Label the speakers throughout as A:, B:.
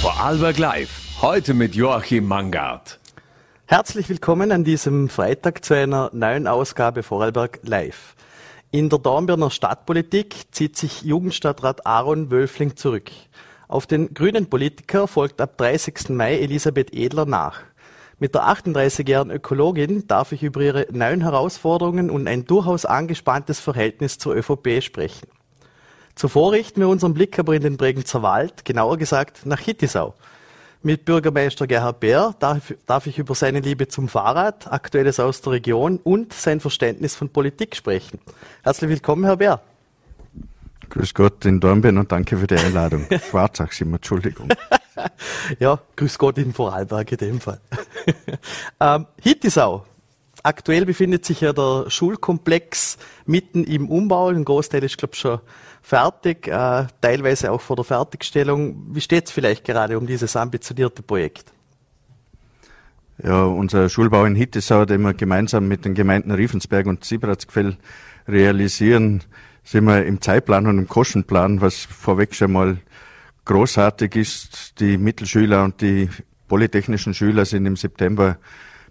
A: Vorarlberg Live. Heute mit Joachim Mangard.
B: Herzlich willkommen an diesem Freitag zu einer neuen Ausgabe Vorarlberg Live. In der Dornbirner Stadtpolitik zieht sich Jugendstadtrat Aaron Wölfling zurück. Auf den grünen Politiker folgt ab 30. Mai Elisabeth Edler nach. Mit der 38-jährigen Ökologin darf ich über ihre neuen Herausforderungen und ein durchaus angespanntes Verhältnis zur ÖVP sprechen. Zuvor richten wir unseren Blick aber in den Bregenzer Wald, genauer gesagt nach Hittisau. Mit Bürgermeister Gerhard Bär darf, darf ich über seine Liebe zum Fahrrad, Aktuelles aus der Region und sein Verständnis von Politik sprechen. Herzlich willkommen, Herr Bär.
C: Grüß Gott in Dornbirn und danke für die Einladung. Schwarzach sind wir, Entschuldigung.
B: ja, grüß Gott in Vorarlberg in dem Fall. ähm, Hittisau. Aktuell befindet sich ja der Schulkomplex mitten im Umbau. Ein Großteil ist, glaube ich, schon fertig, äh, teilweise auch vor der Fertigstellung. Wie steht es vielleicht gerade um dieses ambitionierte Projekt?
C: Ja, unser Schulbau in Hittisau, den wir gemeinsam mit den Gemeinden Riefensberg und Siebratsgfell realisieren, sind wir im Zeitplan und im Kostenplan, was vorweg schon mal großartig ist. Die Mittelschüler und die polytechnischen Schüler sind im September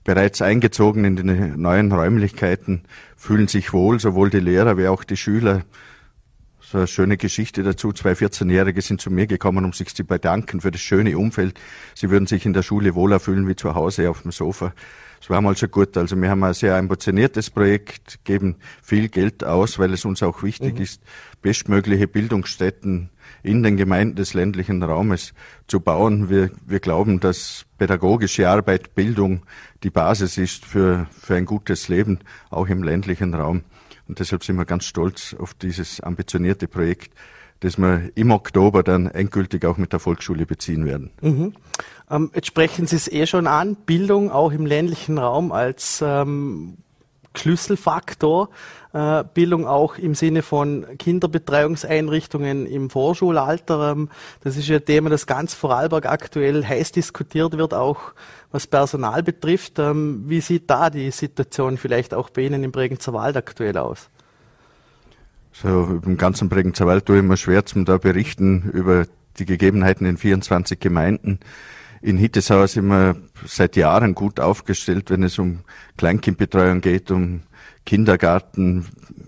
C: bereits eingezogen in die neuen Räumlichkeiten, fühlen sich wohl, sowohl die Lehrer wie auch die Schüler. So eine schöne Geschichte dazu. Zwei 14-Jährige sind zu mir gekommen, um sich zu bedanken für das schöne Umfeld. Sie würden sich in der Schule wohler fühlen wie zu Hause auf dem Sofa. Es war mal so gut. Also wir haben ein sehr ambitioniertes Projekt, geben viel Geld aus, weil es uns auch wichtig mhm. ist, bestmögliche Bildungsstätten in den Gemeinden des ländlichen Raumes zu bauen. Wir, wir glauben, dass pädagogische Arbeit, Bildung die Basis ist für, für ein gutes Leben, auch im ländlichen Raum. Und deshalb sind wir ganz stolz auf dieses ambitionierte Projekt, das wir im Oktober dann endgültig auch mit der Volksschule beziehen werden.
B: Mhm. Ähm, jetzt sprechen Sie es eh schon an, Bildung auch im ländlichen Raum als ähm, Schlüsselfaktor. Äh, Bildung auch im Sinne von Kinderbetreuungseinrichtungen im Vorschulalter. Ähm, das ist ja ein Thema, das ganz Vorarlberg aktuell heiß diskutiert wird, auch was Personal betrifft. Ähm, wie sieht da die Situation vielleicht auch bei Ihnen im Bregenzer Wald aktuell aus?
C: So, im ganzen Bregenzer Wald tue ich mir schwer zum da berichten über die Gegebenheiten in 24 Gemeinden. In Hittesau sind wir seit Jahren gut aufgestellt, wenn es um Kleinkindbetreuung geht, um Kindergarten.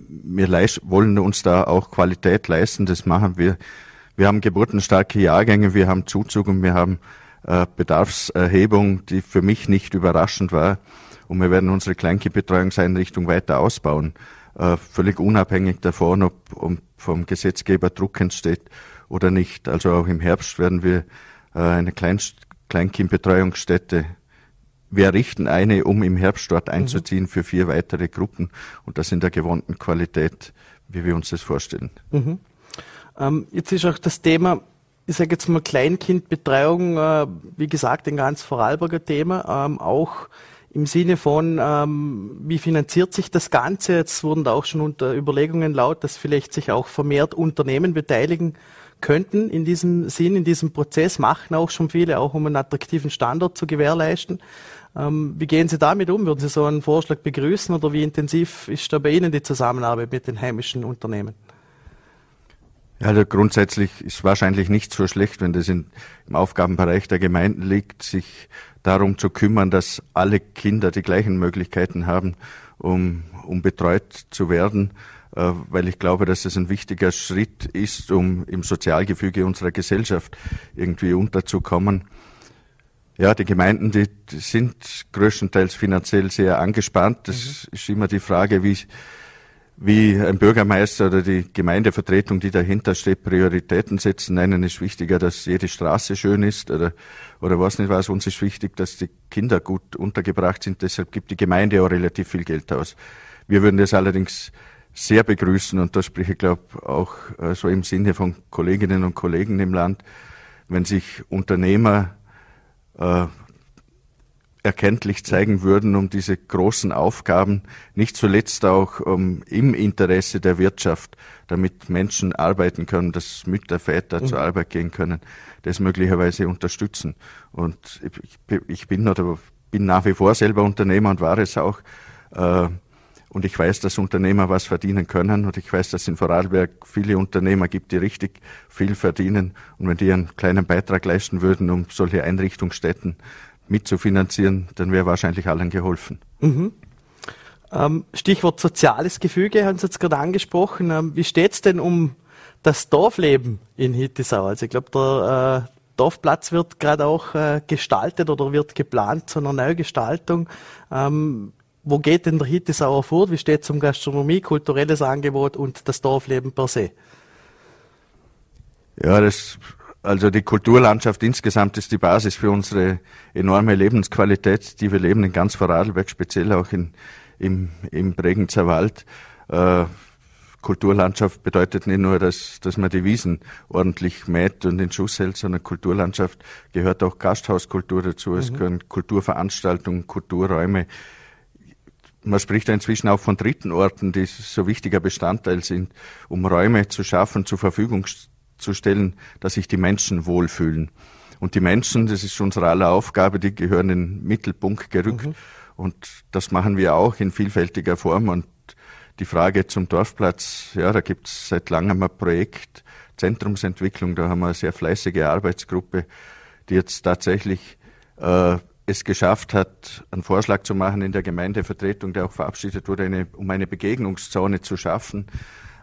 C: Wir wollen uns da auch Qualität leisten, das machen wir. Wir haben geburtenstarke Jahrgänge, wir haben Zuzug und wir haben äh, Bedarfserhebung, die für mich nicht überraschend war. Und wir werden unsere Kleinkindbetreuungseinrichtung weiter ausbauen, äh, völlig unabhängig davon, ob, ob vom Gesetzgeber Druck entsteht oder nicht. Also auch im Herbst werden wir äh, eine Kleinst Kleinkindbetreuungsstätte. Wir errichten eine, um im Herbst dort einzuziehen mhm. für vier weitere Gruppen und das in der gewohnten Qualität, wie wir uns das vorstellen.
B: Mhm. Ähm, jetzt ist auch das Thema, ich sage jetzt mal Kleinkindbetreuung, äh, wie gesagt, ein ganz Vorarlberger Thema, ähm, auch im Sinne von, ähm, wie finanziert sich das Ganze? Jetzt wurden da auch schon unter Überlegungen laut, dass vielleicht sich auch vermehrt Unternehmen beteiligen könnten in diesem Sinn, in diesem Prozess, machen auch schon viele, auch um einen attraktiven Standort zu gewährleisten. Ähm, wie gehen Sie damit um? Würden Sie so einen Vorschlag begrüßen oder wie intensiv ist da bei Ihnen die Zusammenarbeit mit den heimischen Unternehmen?
C: Ja, also grundsätzlich ist wahrscheinlich nicht so schlecht, wenn das in, im Aufgabenbereich der Gemeinden liegt, sich darum zu kümmern, dass alle Kinder die gleichen Möglichkeiten haben, um, um betreut zu werden. Äh, weil ich glaube, dass es ein wichtiger Schritt ist, um im Sozialgefüge unserer Gesellschaft irgendwie unterzukommen. Ja, die Gemeinden, die, die sind größtenteils finanziell sehr angespannt. Das mhm. ist immer die Frage, wie, wie ein Bürgermeister oder die Gemeindevertretung, die dahinter steht, Prioritäten setzen. Einen ist wichtiger, dass jede Straße schön ist oder, oder was nicht was. Uns ist wichtig, dass die Kinder gut untergebracht sind. Deshalb gibt die Gemeinde auch relativ viel Geld aus. Wir würden das allerdings sehr begrüßen und da spreche ich glaube auch äh, so im Sinne von Kolleginnen und Kollegen im Land, wenn sich Unternehmer äh, erkenntlich zeigen würden, um diese großen Aufgaben, nicht zuletzt auch um, im Interesse der Wirtschaft, damit Menschen arbeiten können, dass Mütter, Väter mhm. zur Arbeit gehen können, das möglicherweise unterstützen. Und ich, ich bin oder bin nach wie vor selber Unternehmer und war es auch. Äh, Und ich weiß, dass Unternehmer was verdienen können. Und ich weiß, dass in Vorarlberg viele Unternehmer gibt, die richtig viel verdienen. Und wenn die einen kleinen Beitrag leisten würden, um solche Einrichtungsstätten mitzufinanzieren, dann wäre wahrscheinlich allen geholfen. Mhm.
B: Ähm, Stichwort soziales Gefüge haben Sie jetzt gerade angesprochen. Ähm, wie steht es denn um das Dorfleben in Hittisau? Also ich glaube, der äh, Dorfplatz wird gerade auch äh, gestaltet oder wird geplant zu einer Neugestaltung. Ähm, wo geht denn der Hittisauer vor? Wie steht es um Gastronomie, kulturelles Angebot und das Dorfleben per se?
C: Ja, das, also die Kulturlandschaft insgesamt ist die Basis für unsere enorme Lebensqualität, die wir leben in ganz Vorarlberg, speziell auch in, im, im Bregenzer Wald. Äh, Kulturlandschaft bedeutet nicht nur, dass, dass man die Wiesen ordentlich mäht und in Schuss hält, sondern Kulturlandschaft gehört auch Gasthauskultur dazu. Es mhm. gehören Kulturveranstaltungen, Kulturräume. Man spricht inzwischen auch von dritten Orten, die so wichtiger Bestandteil sind, um Räume zu schaffen, zur Verfügung zu stellen, dass sich die Menschen wohlfühlen. Und die Menschen, das ist unsere aller Aufgabe, die gehören in den Mittelpunkt gerückt. Mhm. Und das machen wir auch in vielfältiger Form. Und die Frage zum Dorfplatz, ja, da gibt es seit langem ein Projekt, Zentrumsentwicklung, da haben wir eine sehr fleißige Arbeitsgruppe, die jetzt tatsächlich äh, es geschafft hat, einen Vorschlag zu machen in der Gemeindevertretung, der auch verabschiedet wurde, eine, um eine Begegnungszone zu schaffen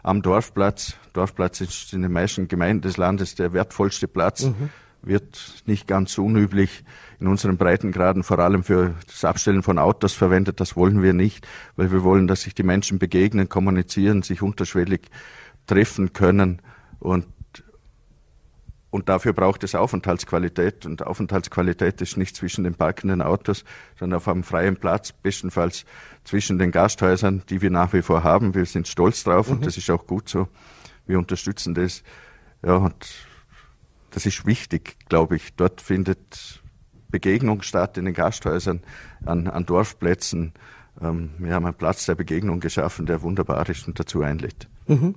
C: am Dorfplatz. Dorfplatz ist in den meisten Gemeinden des Landes der wertvollste Platz. Mhm wird nicht ganz unüblich in unseren Breitengraden vor allem für das Abstellen von Autos verwendet. Das wollen wir nicht, weil wir wollen, dass sich die Menschen begegnen, kommunizieren, sich unterschwellig treffen können und und dafür braucht es Aufenthaltsqualität. Und Aufenthaltsqualität ist nicht zwischen den parkenden Autos, sondern auf einem freien Platz, bestenfalls zwischen den Gasthäusern, die wir nach wie vor haben. Wir sind stolz drauf mhm. und das ist auch gut so. Wir unterstützen das. Ja, und das ist wichtig, glaube ich. Dort findet Begegnung statt in den Gasthäusern, an, an Dorfplätzen. Ähm, wir haben einen Platz der Begegnung geschaffen, der wunderbar ist und dazu einlädt. Mhm.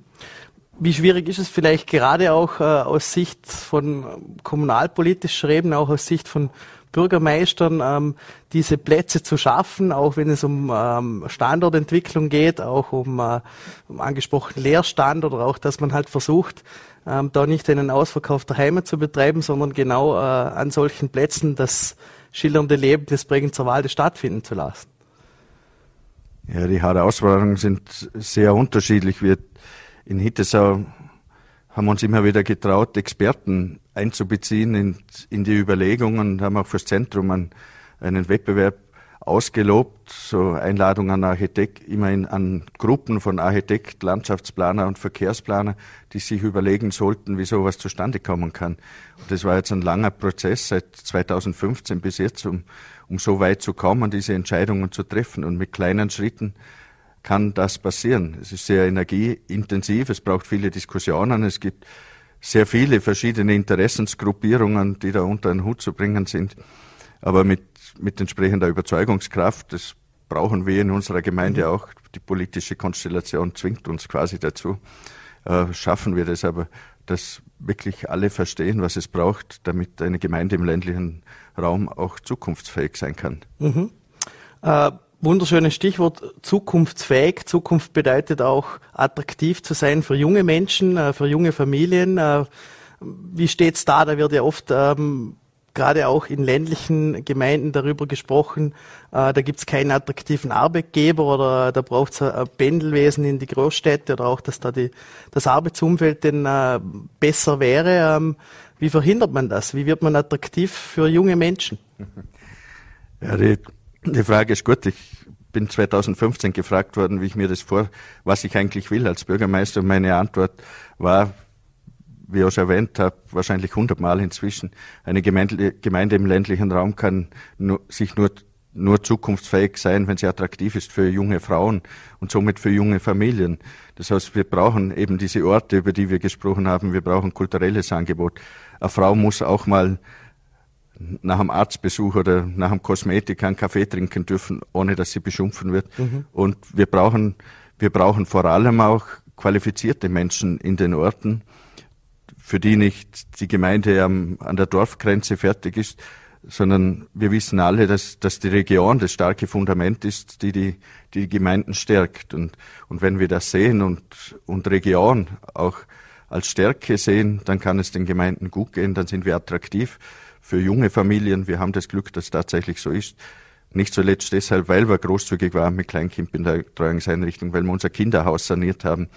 B: Wie schwierig ist es vielleicht gerade auch äh, aus Sicht von kommunalpolitischer Ebene, auch aus Sicht von Bürgermeistern, ähm, diese Plätze zu schaffen, auch wenn es um ähm, Standortentwicklung geht, auch um, äh, um angesprochen Leerstand oder auch, dass man halt versucht, ähm, da nicht einen Ausverkauf der Heimat zu betreiben, sondern genau äh, an solchen Plätzen das schillernde Leben des Bregenzer Waldes stattfinden zu lassen.
C: Ja, die Herausforderungen sind sehr unterschiedlich. Wir in Hittesau haben uns immer wieder getraut, Experten einzubeziehen in, in die Überlegungen und haben auch fürs Zentrum einen, einen Wettbewerb ausgelobt, so Einladungen an Architekt, immerhin an Gruppen von Architekt, Landschaftsplaner und Verkehrsplaner, die sich überlegen sollten, wie sowas zustande kommen kann. Und das war jetzt ein langer Prozess seit 2015 bis jetzt, um, um so weit zu kommen, diese Entscheidungen zu treffen. Und mit kleinen Schritten kann das passieren. Es ist sehr energieintensiv, es braucht viele Diskussionen, es gibt sehr viele verschiedene Interessensgruppierungen, die da unter einen Hut zu bringen sind. Aber mit, mit entsprechender Überzeugungskraft, das brauchen wir in unserer Gemeinde mhm. auch, die politische Konstellation zwingt uns quasi dazu, äh, schaffen wir das aber, dass wirklich alle verstehen, was es braucht, damit eine Gemeinde im ländlichen Raum auch zukunftsfähig sein kann. Mhm.
B: Äh, wunderschönes Stichwort zukunftsfähig. Zukunft bedeutet auch attraktiv zu sein für junge Menschen, äh, für junge Familien. Äh, wie steht's da? Da wird ja oft ähm, gerade auch in ländlichen Gemeinden darüber gesprochen, äh, da gibt's keinen attraktiven Arbeitgeber oder da braucht's ein Pendelwesen in die Großstädte oder auch, dass da die, das Arbeitsumfeld denn äh, besser wäre. Ähm, wie verhindert man das? Wie wird man attraktiv für junge Menschen?
C: Ja, die die Frage ist gut. Ich bin 2015 gefragt worden, wie ich mir das vor, was ich eigentlich will als Bürgermeister. Meine Antwort war, wie ich auch schon erwähnt habe, wahrscheinlich hundertmal inzwischen. Eine Gemeinde, Gemeinde im ländlichen Raum kann nur, sich nur, nur zukunftsfähig sein, wenn sie attraktiv ist für junge Frauen und somit für junge Familien. Das heißt, wir brauchen eben diese Orte, über die wir gesprochen haben. Wir brauchen kulturelles Angebot. Eine Frau muss auch mal nach einem Arztbesuch oder nach einem Kosmetik einen Kaffee trinken dürfen, ohne dass sie beschimpfen wird. Mhm. Und wir brauchen, wir brauchen vor allem auch qualifizierte Menschen in den Orten, für die nicht die Gemeinde am, an der Dorfgrenze fertig ist, sondern wir wissen alle, dass, dass die Region das starke Fundament ist, die die, die Gemeinden stärkt. Und, und wenn wir das sehen und, und Region auch als Stärke sehen, dann kann es den Gemeinden gut gehen, dann sind wir attraktiv für junge Familien. Wir haben das Glück, dass es tatsächlich so ist. Nicht zuletzt deshalb, weil wir großzügig waren mit Kleinkind in der Treuungseinrichtung, weil wir unser Kinderhaus saniert haben,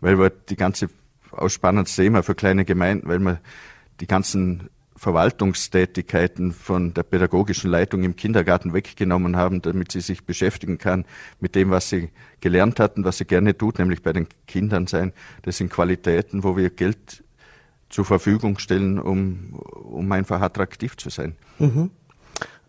C: weil wir die ganze ausspannendste Thema für kleine Gemeinden, weil wir die ganzen Verwaltungstätigkeiten von der pädagogischen Leitung im Kindergarten weggenommen haben, damit sie sich beschäftigen kann mit dem, was sie gelernt hatten, was sie gerne tut, nämlich bei den Kindern sein. Das sind Qualitäten, wo wir Geld zur Verfügung stellen, um, um einfach attraktiv zu sein. Mhm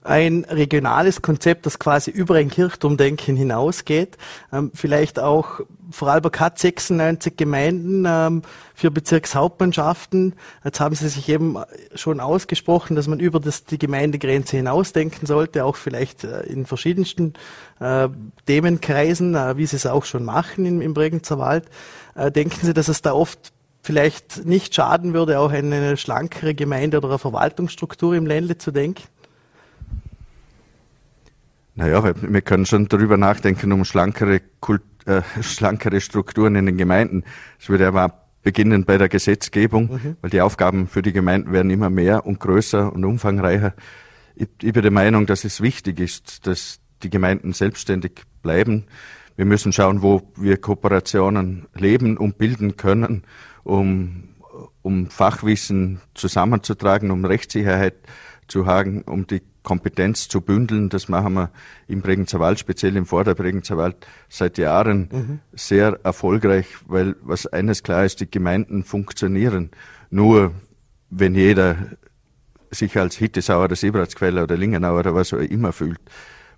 B: ein regionales Konzept, das quasi über ein Kirchturmdenken hinausgeht. Ähm, vielleicht auch, Vorarlberg hat 96 Gemeinden ähm, für Bezirkshauptmannschaften. Jetzt haben Sie sich eben schon ausgesprochen, dass man über das, die Gemeindegrenze hinausdenken sollte, auch vielleicht äh, in verschiedensten äh, Themenkreisen, äh, wie Sie es auch schon machen im, im Bregenzer Wald. Äh, denken Sie, dass es da oft vielleicht nicht schaden würde, auch eine schlankere Gemeinde oder eine Verwaltungsstruktur im Ländle zu denken?
C: Naja, wir können schon darüber nachdenken, um schlankere, Kult, äh, schlankere Strukturen in den Gemeinden. Es würde aber beginnen bei der Gesetzgebung, mhm. weil die Aufgaben für die Gemeinden werden immer mehr und größer und umfangreicher. Ich, ich bin der Meinung, dass es wichtig ist, dass die Gemeinden selbstständig bleiben. Wir müssen schauen, wo wir Kooperationen leben und bilden können, um, um Fachwissen zusammenzutragen, um Rechtssicherheit zu haben, um die Kompetenz zu bündeln. Das machen wir im Bregenzer Wald, speziell im Vorderbregenzer Wald, seit Jahren mhm. sehr erfolgreich, weil was eines klar ist, die Gemeinden funktionieren. Nur wenn jeder sich als Hittesauer oder Sebratsquelle oder Lingenauer oder was auch immer fühlt,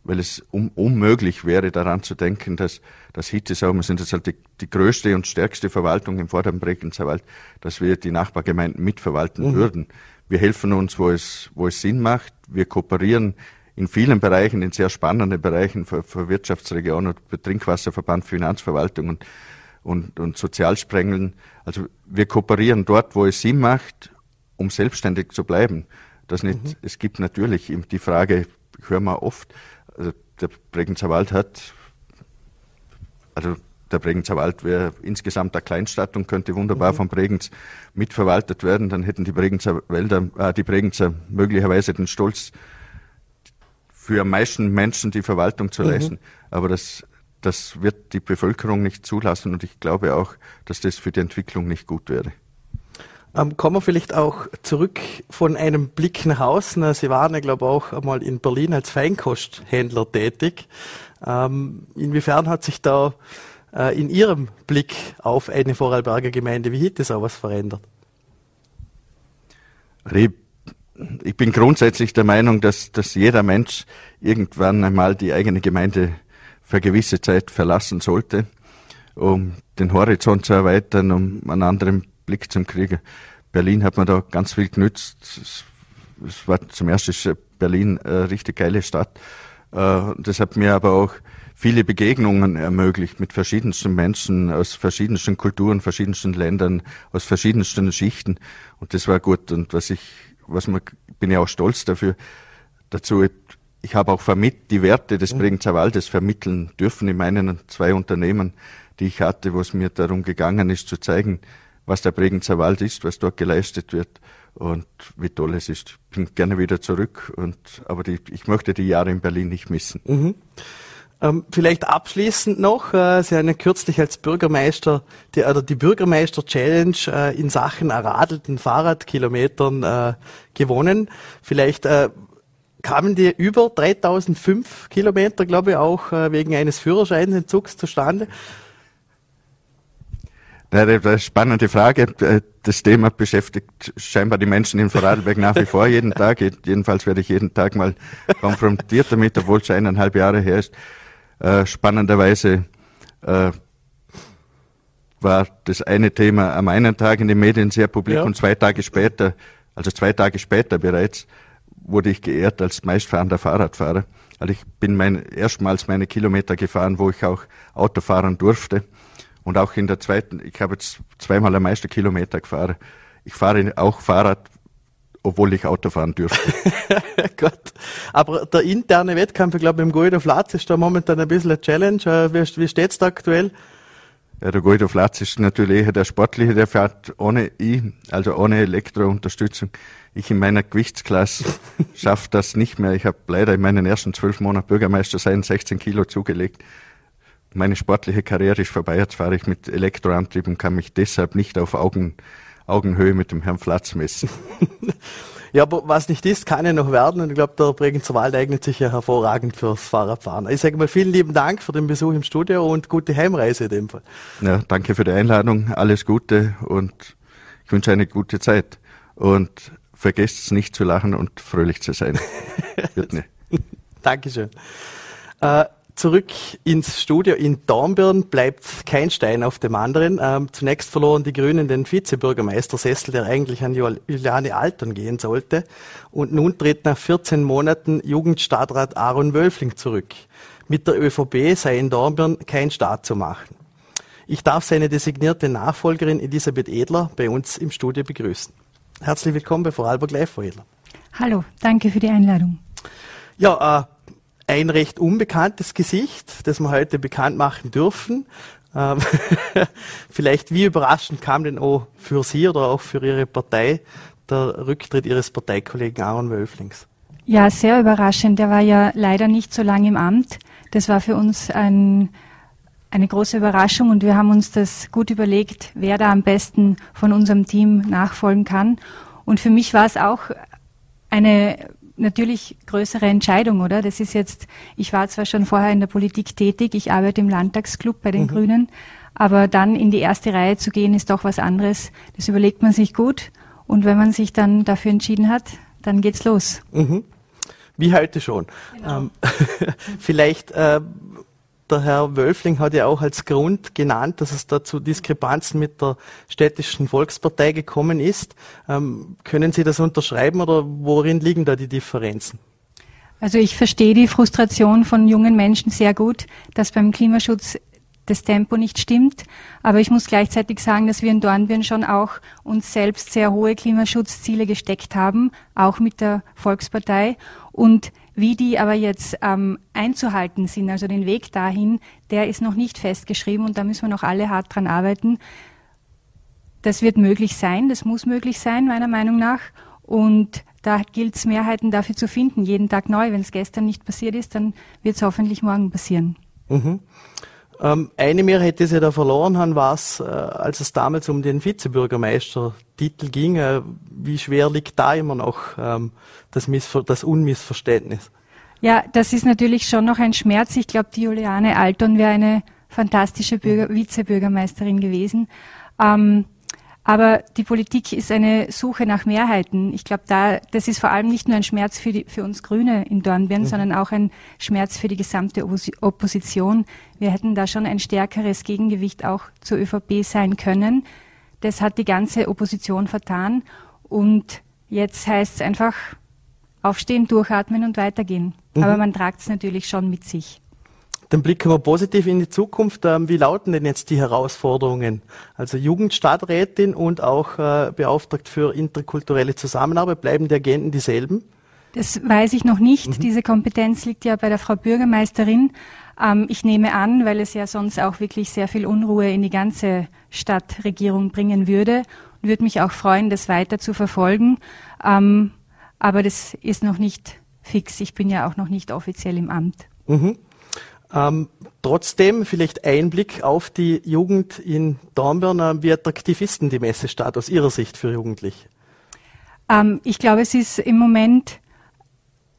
C: weil es un unmöglich wäre, daran zu denken, dass das Hittesau, wir sind jetzt halt die, die, größte und stärkste Verwaltung im vorderen Bregenzer Wald, dass wir die Nachbargemeinden mitverwalten mhm. würden. Wir helfen uns, wo es, wo es Sinn macht. Wir kooperieren in vielen Bereichen, in sehr spannenden Bereichen für, für Wirtschaftsregion und für Trinkwasserverband, Finanzverwaltung und, und, und Sozialsprengeln. Also wir kooperieren dort, wo es Sinn macht, um selbstständig zu bleiben. Das nicht, mhm. Es gibt natürlich die Frage, hören wir oft, also der Bregenzer Wald hat, also der Bregenzer Wald wäre insgesamt eine Kleinstadt und könnte wunderbar mhm. von Bregenz mitverwaltet werden. Dann hätten die Bregenzer Wälder, äh, die Bregenzer möglicherweise den Stolz, für am meisten Menschen die Verwaltung zu mhm. leisten. Aber das, das wird die Bevölkerung nicht zulassen und ich glaube auch, dass das für die Entwicklung nicht gut wäre.
B: Ähm, kommen wir vielleicht auch zurück von einem Blick nach außen. Sie waren ja, glaube ich, auch einmal in Berlin als Feinkosthändler tätig. Ähm, inwiefern hat sich da äh, in Ihrem Blick auf eine Vorarlberger Gemeinde wie Hittesau was verändert?
C: Ich bin grundsätzlich der Meinung, dass, dass jeder Mensch irgendwann einmal die eigene Gemeinde für gewisse Zeit verlassen sollte, um den Horizont zu erweitern, um einen anderen Blick zum Kriegen. Berlin hat man da ganz viel genützt. Es war zum ersten Berlin eine richtig geile Stadt. Äh, das hat mir aber auch viele Begegnungen ermöglicht mit verschiedensten Menschen aus verschiedensten Kulturen, verschiedensten Ländern, aus verschiedensten Schichten. Und das war gut. Und was ich, was man, bin ja auch stolz dafür, dazu, ich habe auch vermittelt, die Werte des mhm. Bregenzer Waldes vermitteln dürfen in meinen zwei Unternehmen, die ich hatte, wo es mir darum gegangen ist, zu zeigen, was der Bregenzer Wald ist, was dort geleistet wird und wie toll es ist. Ich bin gerne wieder zurück und, aber die, ich möchte die Jahre in Berlin nicht missen. Mhm.
B: Ähm, vielleicht abschließend noch, äh, Sie haben ja kürzlich als Bürgermeister die, oder die Bürgermeister-Challenge äh, in Sachen erradelten Fahrradkilometern äh, gewonnen. Vielleicht äh, kamen die über 3005 Kilometer, glaube ich, auch äh, wegen eines Führerscheinsentzugs zustande.
C: Ja, das ist eine spannende Frage. Das Thema beschäftigt scheinbar die Menschen in Vorarlberg nach wie vor jeden Tag. Jedenfalls werde ich jeden Tag mal konfrontiert damit, obwohl es eineinhalb Jahre her ist. Äh, spannenderweise äh, war das eine Thema am einen Tag in den Medien sehr publik ja. und zwei Tage später, also zwei Tage später bereits, wurde ich geehrt als meistfahrender Fahrradfahrer. Also ich bin mein, erstmals meine Kilometer gefahren, wo ich auch Auto fahren durfte. Und auch in der zweiten, ich habe jetzt zweimal am meisten Kilometer gefahren. Ich fahre auch Fahrrad obwohl ich Auto fahren dürfte.
B: Gott. Aber der interne Wettkampf, ich glaube, im Guido Flatz ist da momentan ein bisschen eine Challenge. Äh, wie, wie steht's da aktuell?
C: Ja, der Guido Flatz ist natürlich eher der Sportliche, der fährt ohne ich, also ohne Elektrounterstützung. Ich in meiner Gewichtsklasse schaffe das nicht mehr. Ich habe leider in meinen ersten zwölf Monaten Bürgermeister sein 16 Kilo zugelegt. Meine sportliche Karriere ist vorbei. Jetzt fahre ich mit Elektroantrieb und kann mich deshalb nicht auf Augen, Augenhöhe mit dem Herrn Flatz messen.
B: ja, aber was nicht ist, kann ja noch werden. Und ich glaube, der Bregenzer Wald eignet sich ja hervorragend fürs Fahrradfahren. Ich sage mal vielen lieben Dank für den Besuch im Studio und gute Heimreise in dem Fall.
C: Ja, danke für die Einladung. Alles Gute und ich wünsche eine gute Zeit. Und vergesst nicht zu lachen und fröhlich zu sein.
B: Dankeschön. Äh, zurück ins Studio in Dornbirn bleibt kein Stein auf dem anderen. Ähm, zunächst verloren die Grünen den Vizebürgermeistersessel, der eigentlich an Juliane Alton gehen sollte. Und nun tritt nach 14 Monaten Jugendstadtrat Aaron Wölfling zurück. Mit der ÖVP sei in Dornbirn kein Staat zu machen. Ich darf seine designierte Nachfolgerin Elisabeth Edler bei uns im Studio begrüßen. Herzlich willkommen bei Vorarlberg Live, Frau Edler.
D: Hallo, danke für die Einladung.
B: Ja, äh, ein recht unbekanntes Gesicht, das wir heute bekannt machen dürfen. Ähm, vielleicht wie überraschend kam denn auch für Sie oder auch für Ihre Partei der Rücktritt Ihres Parteikollegen Aaron Wölflings?
D: Ja, sehr überraschend. Er war ja leider nicht so lange im Amt. Das war für uns ein, eine große Überraschung und wir haben uns das gut überlegt, wer da am besten von unserem Team nachfolgen kann. Und für mich war es auch eine natürlich größere Entscheidung, oder? Das ist jetzt, ich war zwar schon vorher in der Politik tätig, ich arbeite im Landtagsclub bei den mhm. Grünen, aber dann in die erste Reihe zu gehen, ist doch was anderes. Das überlegt man sich gut und wenn man sich dann dafür entschieden hat, dann geht's los.
B: Mhm. Wie heute schon. Genau. Ähm, vielleicht äh, der Herr Wölfling hat ja auch als Grund genannt, dass es da zu Diskrepanzen mit der städtischen Volkspartei gekommen ist. Ähm, können Sie das unterschreiben oder worin liegen da die Differenzen?
D: Also ich verstehe die Frustration von jungen Menschen sehr gut, dass beim Klimaschutz das Tempo nicht stimmt. Aber ich muss gleichzeitig sagen, dass wir in Dornbirn schon auch uns selbst sehr hohe Klimaschutzziele gesteckt haben, auch mit der Volkspartei. Und wie die aber jetzt ähm, einzuhalten sind, also den Weg dahin, der ist noch nicht festgeschrieben und da müssen wir noch alle hart dran arbeiten. Das wird möglich sein, das muss möglich sein, meiner Meinung nach. Und da gilt es, Mehrheiten dafür zu finden, jeden Tag neu. Wenn es gestern nicht passiert ist, dann wird es hoffentlich morgen passieren.
B: Mhm. Ähm, eine Mehrheit, die sie da verloren haben, war es, äh, als es damals um den Vizebürgermeistertitel ging. Äh, wie schwer liegt da immer noch ähm, das, das Unmissverständnis?
D: Ja, das ist natürlich schon noch ein Schmerz. Ich glaube, die Juliane Alton wäre eine fantastische Bürger Vizebürgermeisterin gewesen. Ähm, aber die Politik ist eine Suche nach Mehrheiten. Ich glaube, da, das ist vor allem nicht nur ein Schmerz für, die, für uns Grüne in Dornbirn, mhm. sondern auch ein Schmerz für die gesamte Opposition. Wir hätten da schon ein stärkeres Gegengewicht auch zur ÖVP sein können. Das hat die ganze Opposition vertan. Und jetzt heißt es einfach aufstehen, durchatmen und weitergehen. Mhm. Aber man tragt es natürlich schon mit sich.
B: Dann blicken wir positiv in die Zukunft. Ähm, wie lauten denn jetzt die Herausforderungen? Also Jugendstadträtin und auch äh, beauftragt für interkulturelle Zusammenarbeit, bleiben die Agenten dieselben?
D: Das weiß ich noch nicht. Mhm. Diese Kompetenz liegt ja bei der Frau Bürgermeisterin. Ähm, ich nehme an, weil es ja sonst auch wirklich sehr viel Unruhe in die ganze Stadtregierung bringen würde und würde mich auch freuen, das weiter zu verfolgen. Ähm, aber das ist noch nicht fix. Ich bin ja auch noch nicht offiziell im Amt.
B: Mhm. Ähm, trotzdem vielleicht Einblick auf die Jugend in Dornbirn. Äh, wie attraktiv ist denn die Messestadt aus Ihrer Sicht für Jugendliche?
D: Ähm, ich glaube, es ist im Moment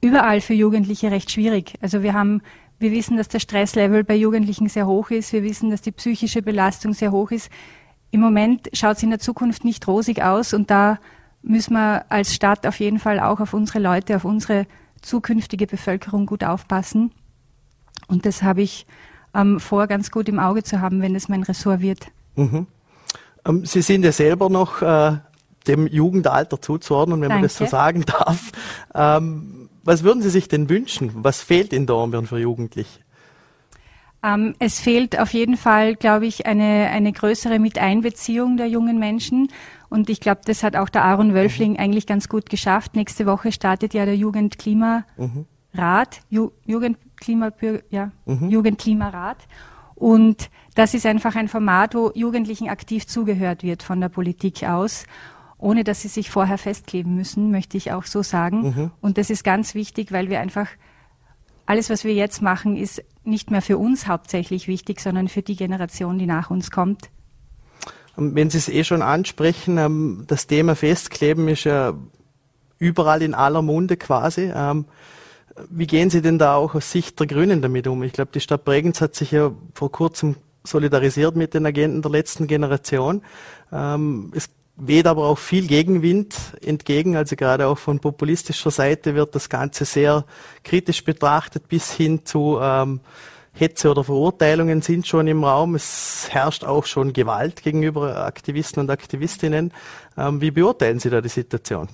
D: überall für Jugendliche recht schwierig. Also wir haben, wir wissen, dass der Stresslevel bei Jugendlichen sehr hoch ist. Wir wissen, dass die psychische Belastung sehr hoch ist. Im Moment schaut es in der Zukunft nicht rosig aus und da müssen wir als Stadt auf jeden Fall auch auf unsere Leute, auf unsere zukünftige Bevölkerung gut aufpassen. Und das habe ich ähm, vor, ganz gut im Auge zu haben, wenn es mein Ressort wird.
B: Mhm. Ähm, Sie sind ja selber noch äh, dem Jugendalter zuzuordnen, wenn Danke. man das so sagen darf. Ähm, was würden Sie sich denn wünschen? Was fehlt in Dornbirn für Jugendliche?
D: Ähm, es fehlt auf jeden Fall, glaube ich, eine, eine größere Miteinbeziehung der jungen Menschen. Und ich glaube, das hat auch der Aaron Wölfling mhm. eigentlich ganz gut geschafft. Nächste Woche startet ja der Jugendklimarat, mhm. Ju Ja, mhm. Jugendklimarat. Und das ist einfach ein Format, wo Jugendlichen aktiv zugehört wird von der Politik aus, ohne dass sie sich vorher festkleben müssen, möchte ich auch so sagen. Mhm. Und das ist ganz wichtig, weil wir einfach alles, was wir jetzt machen, ist nicht mehr für uns hauptsächlich wichtig, sondern für die Generation, die nach uns kommt.
B: Wenn Sie es eh schon ansprechen, ähm, das Thema Festkleben ist ja überall in aller Munde quasi. Wie gehen Sie denn da auch aus Sicht der Grünen damit um? Ich glaube, die Stadt Bregenz hat sich ja vor kurzem solidarisiert mit den Agenten der letzten Generation. Ähm, es weht aber auch viel Gegenwind entgegen. Also gerade auch von populistischer Seite wird das Ganze sehr kritisch betrachtet bis hin zu ähm, Hetze oder Verurteilungen sind schon im Raum. Es herrscht auch schon Gewalt gegenüber Aktivisten und Aktivistinnen. Ähm, wie beurteilen Sie da die Situation?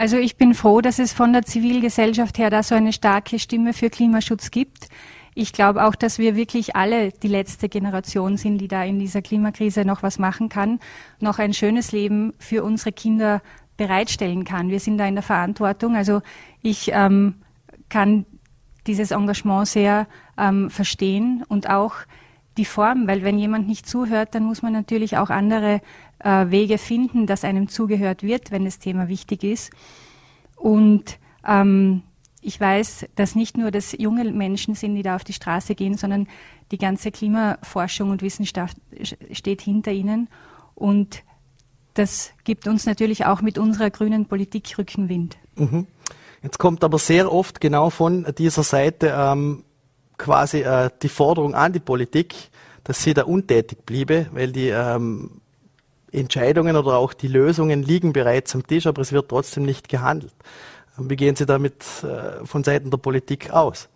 D: Also ich bin froh, dass es von der Zivilgesellschaft her da so eine starke Stimme für Klimaschutz gibt. Ich glaube auch, dass wir wirklich alle die letzte Generation sind, die da in dieser Klimakrise noch was machen kann, noch ein schönes Leben für unsere Kinder bereitstellen kann. Wir sind da in der Verantwortung. Also ich ähm, kann dieses Engagement sehr ähm, verstehen und auch die Form, weil wenn jemand nicht zuhört, dann muss man natürlich auch andere äh, Wege finden, dass einem zugehört wird, wenn das Thema wichtig ist. Und ähm, ich weiß, dass nicht nur das junge Menschen sind, die da auf die Straße gehen, sondern die ganze Klimaforschung und Wissenschaft steht hinter ihnen. Und das gibt uns natürlich auch mit unserer grünen Politik Rückenwind.
B: Mhm. Jetzt kommt aber sehr oft genau von dieser Seite ähm, quasi äh, die Forderung an die Politik, dass sie da untätig bliebe, weil die ähm, Entscheidungen oder auch die Lösungen liegen bereits am Tisch, aber es wird trotzdem nicht gehandelt. Wie gehen Sie damit äh, von Seiten der Politik aus?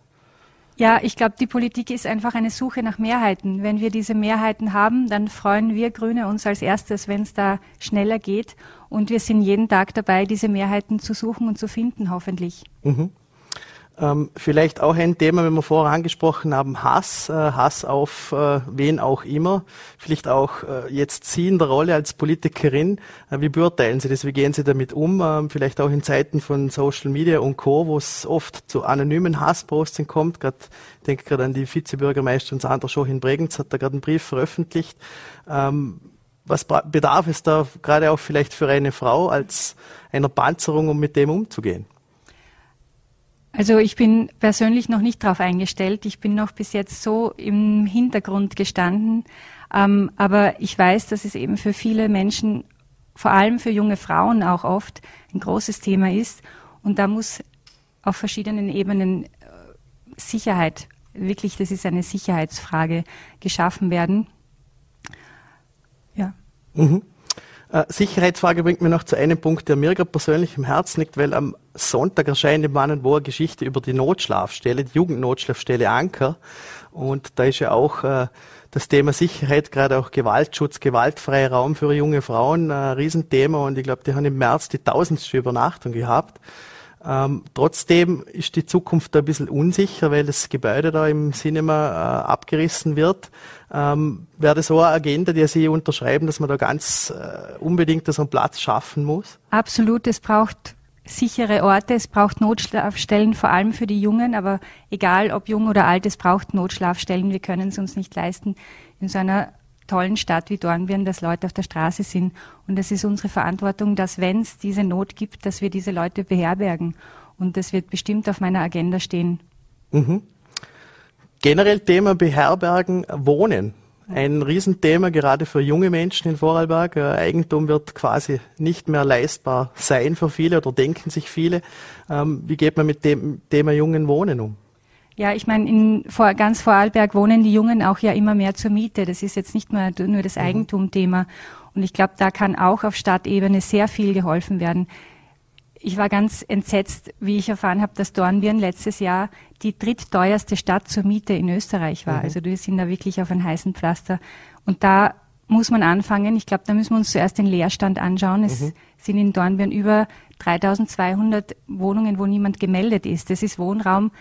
D: Ja, ich glaube, die Politik ist einfach eine Suche nach Mehrheiten. Wenn wir diese Mehrheiten haben, dann freuen wir Grüne uns als erstes, wenn es da schneller geht. Und wir sind jeden Tag dabei, diese Mehrheiten zu suchen und zu finden, hoffentlich. Mhm.
B: Ähm, vielleicht auch ein Thema, wenn wir vorher angesprochen haben, Hass, äh, Hass auf äh, wen auch immer. Vielleicht auch äh, jetzt Sie in der Rolle als Politikerin. Äh, wie beurteilen Sie das? Wie gehen Sie damit um? Ähm, vielleicht auch in Zeiten von Social Media und Co., wo es oft zu anonymen Hassposting kommt. Grad, ich denke gerade an die Vizebürgermeisterin Sandra Schoch in Bregenz, hat da gerade einen Brief veröffentlicht. Ähm, was bedarf es da gerade auch vielleicht für eine Frau als einer Panzerung, um mit dem umzugehen?
D: Also ich bin persönlich noch nicht darauf eingestellt. Ich bin noch bis jetzt so im Hintergrund gestanden. Ähm, aber ich weiß, dass es eben für viele Menschen, vor allem für junge Frauen auch oft, ein großes Thema ist. Und da muss auf verschiedenen Ebenen äh, Sicherheit, wirklich, das ist eine Sicherheitsfrage, geschaffen werden.
B: Ja. Mhm. Äh, Sicherheitsfrage bringt mir noch zu einem Punkt, der mir gerade persönlich im Herzen liegt, weil am Sonntag erscheint im Mann wo eine Geschichte über die Notschlafstelle, die Jugendnotschlafstelle Anker. Und da ist ja auch äh, das Thema Sicherheit, gerade auch Gewaltschutz, gewaltfreier Raum für junge Frauen ein Riesenthema. Und ich glaube, die haben im März die tausendste Übernachtung gehabt. Ähm, trotzdem ist die Zukunft da ein bisschen unsicher, weil das Gebäude da im Cinema äh, abgerissen wird. Ähm, wäre das so eine Agenda, die Sie unterschreiben, dass man da ganz äh, unbedingt so einen Platz schaffen muss?
D: Absolut. Es braucht sichere Orte, es braucht Notschlafstellen, vor allem für die Jungen, aber egal ob jung oder alt, es braucht Notschlafstellen. Wir können es uns nicht leisten, in so einer tollen Stadt wie Dornbirn, dass Leute auf der Straße sind. Und es ist unsere Verantwortung, dass wenn es diese Not gibt, dass wir diese Leute beherbergen. Und das wird bestimmt auf meiner Agenda stehen.
B: Mhm. Generell Thema Beherbergen, Wohnen. Ein Riesenthema gerade für junge Menschen in Vorarlberg. Eigentum wird quasi nicht mehr leistbar sein für viele oder denken sich viele. Ähm, wie geht man mit dem Thema jungen Wohnen um?
D: Ja, ich meine, in vor, ganz Vorarlberg wohnen die Jungen auch ja immer mehr zur Miete. Das ist jetzt nicht mehr nur das mhm. Eigentumthema. Und ich glaube, da kann auch auf Stadtebene sehr viel geholfen werden. Ich war ganz entsetzt, wie ich erfahren habe, dass Dornbirn letztes Jahr die drittteuerste Stadt zur Miete in Österreich war. Mhm. Also wir sind da wirklich auf einem heißen Pflaster. Und da muss man anfangen. Ich glaube, da müssen wir uns zuerst den Leerstand anschauen. Es mhm. sind in Dornbirn über 3200 Wohnungen, wo niemand gemeldet ist. Das ist Wohnraum,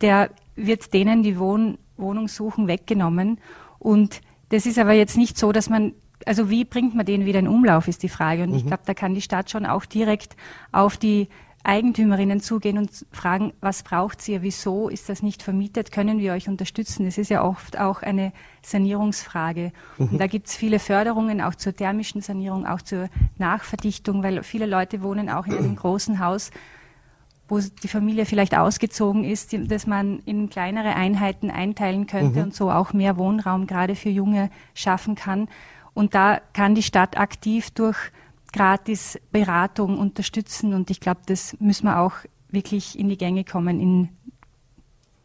D: der wird denen, die Wohn Wohnung suchen, weggenommen. Und das ist aber jetzt nicht so, dass man also wie bringt man den wieder in Umlauf, ist die Frage. Und mhm. ich glaube, da kann die Stadt schon auch direkt auf die Eigentümerinnen zugehen und fragen, was braucht ihr, wieso ist das nicht vermietet, können wir euch unterstützen? Es ist ja oft auch eine Sanierungsfrage. Mhm. Und da gibt es viele Förderungen, auch zur thermischen Sanierung, auch zur Nachverdichtung, weil viele Leute wohnen auch in einem großen Haus, wo die Familie vielleicht ausgezogen ist, dass man in kleinere Einheiten einteilen könnte mhm. und so auch mehr Wohnraum gerade für Junge schaffen kann. Und da kann die Stadt aktiv durch gratis Beratung unterstützen. Und ich glaube, das müssen wir auch wirklich in die Gänge kommen in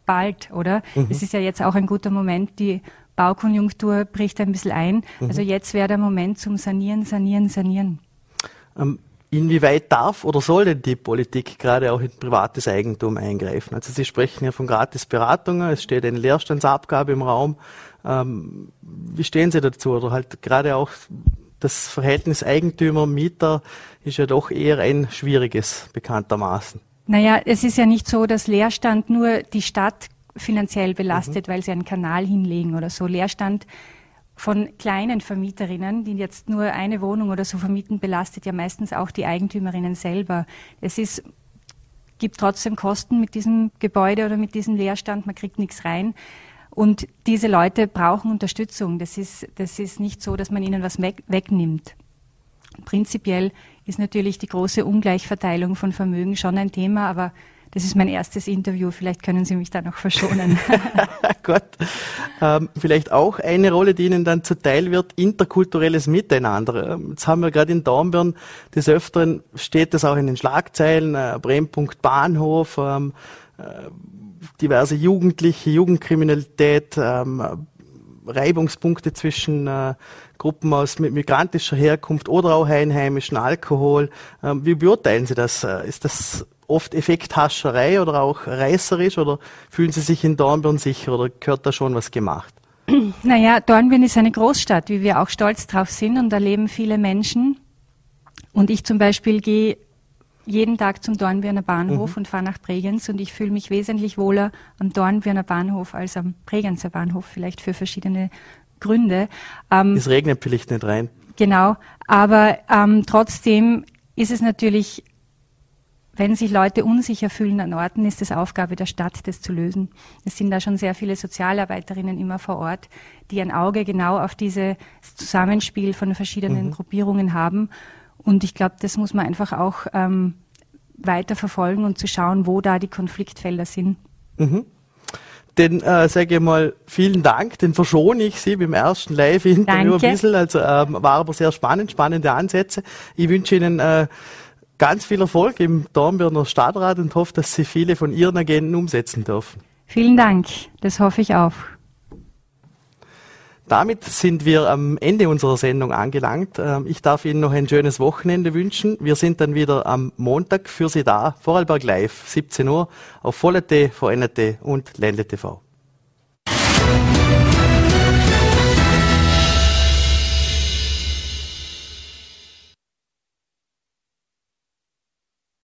D: bald, oder? Mhm. Es ist ja jetzt auch ein guter Moment. Die Baukonjunktur bricht ein bisschen ein. Mhm. Also jetzt wäre der Moment zum Sanieren, Sanieren, Sanieren.
B: Ähm, inwieweit darf oder soll denn die Politik gerade auch in privates Eigentum eingreifen? Also Sie sprechen ja von Gratisberatungen, es steht eine Leerstandsabgabe im Raum. Ähm, wie stehen Sie dazu? Oder halt gerade auch das Verhältnis Eigentümer-Mieter ist ja doch eher ein schwieriges, bekanntermaßen.
D: Naja, es ist ja nicht so, dass Leerstand nur die Stadt finanziell belastet, mhm. weil sie einen Kanal hinlegen oder so. Leerstand von kleinen Vermieterinnen, die jetzt nur eine Wohnung oder so vermieten, belastet ja meistens auch die Eigentümerinnen selber. Es ist, gibt trotzdem Kosten mit diesem Gebäude oder mit diesem Leerstand, man kriegt nichts rein. Und diese Leute brauchen Unterstützung. Das ist, das ist nicht so, dass man ihnen was weg, wegnimmt. Prinzipiell ist natürlich die große Ungleichverteilung von Vermögen schon ein Thema, aber das ist mein erstes Interview. Vielleicht können Sie mich da noch verschonen.
B: Gut. Ähm, vielleicht auch eine Rolle, die Ihnen dann zuteil wird, interkulturelles Miteinander. Ähm, jetzt haben wir gerade in Dornbirn des Öfteren, steht das auch in den Schlagzeilen, äh, Brennpunkt Bahnhof, ähm, äh, diverse Jugendliche, Jugendkriminalität, ähm, Reibungspunkte zwischen äh, Gruppen aus mit migrantischer Herkunft oder auch einheimischen Alkohol. Ähm, wie beurteilen Sie das? Äh, ist das oft Effekthascherei oder auch reißerisch oder fühlen Sie sich in Dornbirn sicher oder gehört da schon was gemacht?
D: Naja, Dornbirn ist eine Großstadt, wie wir auch stolz drauf sind und da leben viele Menschen. Und ich zum Beispiel gehe jeden Tag zum Dornbirner Bahnhof mhm. und fahre nach Bregenz und ich fühle mich wesentlich wohler am Dornbirner Bahnhof als am Bregenzer Bahnhof, vielleicht für verschiedene Gründe.
B: Ähm, es regnet vielleicht nicht rein.
D: Genau, aber ähm, trotzdem ist es natürlich, wenn sich Leute unsicher fühlen an Orten, ist es Aufgabe der Stadt, das zu lösen. Es sind da schon sehr viele Sozialarbeiterinnen immer vor Ort, die ein Auge genau auf dieses Zusammenspiel von verschiedenen mhm. Gruppierungen haben und ich glaube, das muss man einfach auch ähm, weiter verfolgen und zu schauen, wo da die Konfliktfelder sind.
B: Mhm. Den äh, sage ich mal vielen Dank, den verschone ich Sie beim ersten Live-Interview ein bisschen. Also ähm, war aber sehr spannend, spannende Ansätze. Ich wünsche Ihnen äh, ganz viel Erfolg im Dornbirner Stadtrat und hoffe, dass Sie viele von Ihren Agenten umsetzen dürfen.
D: Vielen Dank, das hoffe ich auch.
B: Damit sind wir am Ende unserer Sendung angelangt. Ähm, ich darf Ihnen noch ein schönes Wochenende wünschen. Wir sind dann wieder am Montag für Sie da, Vorarlberg Live, 17 Uhr, auf Volle.t, VNT und Ländle TV.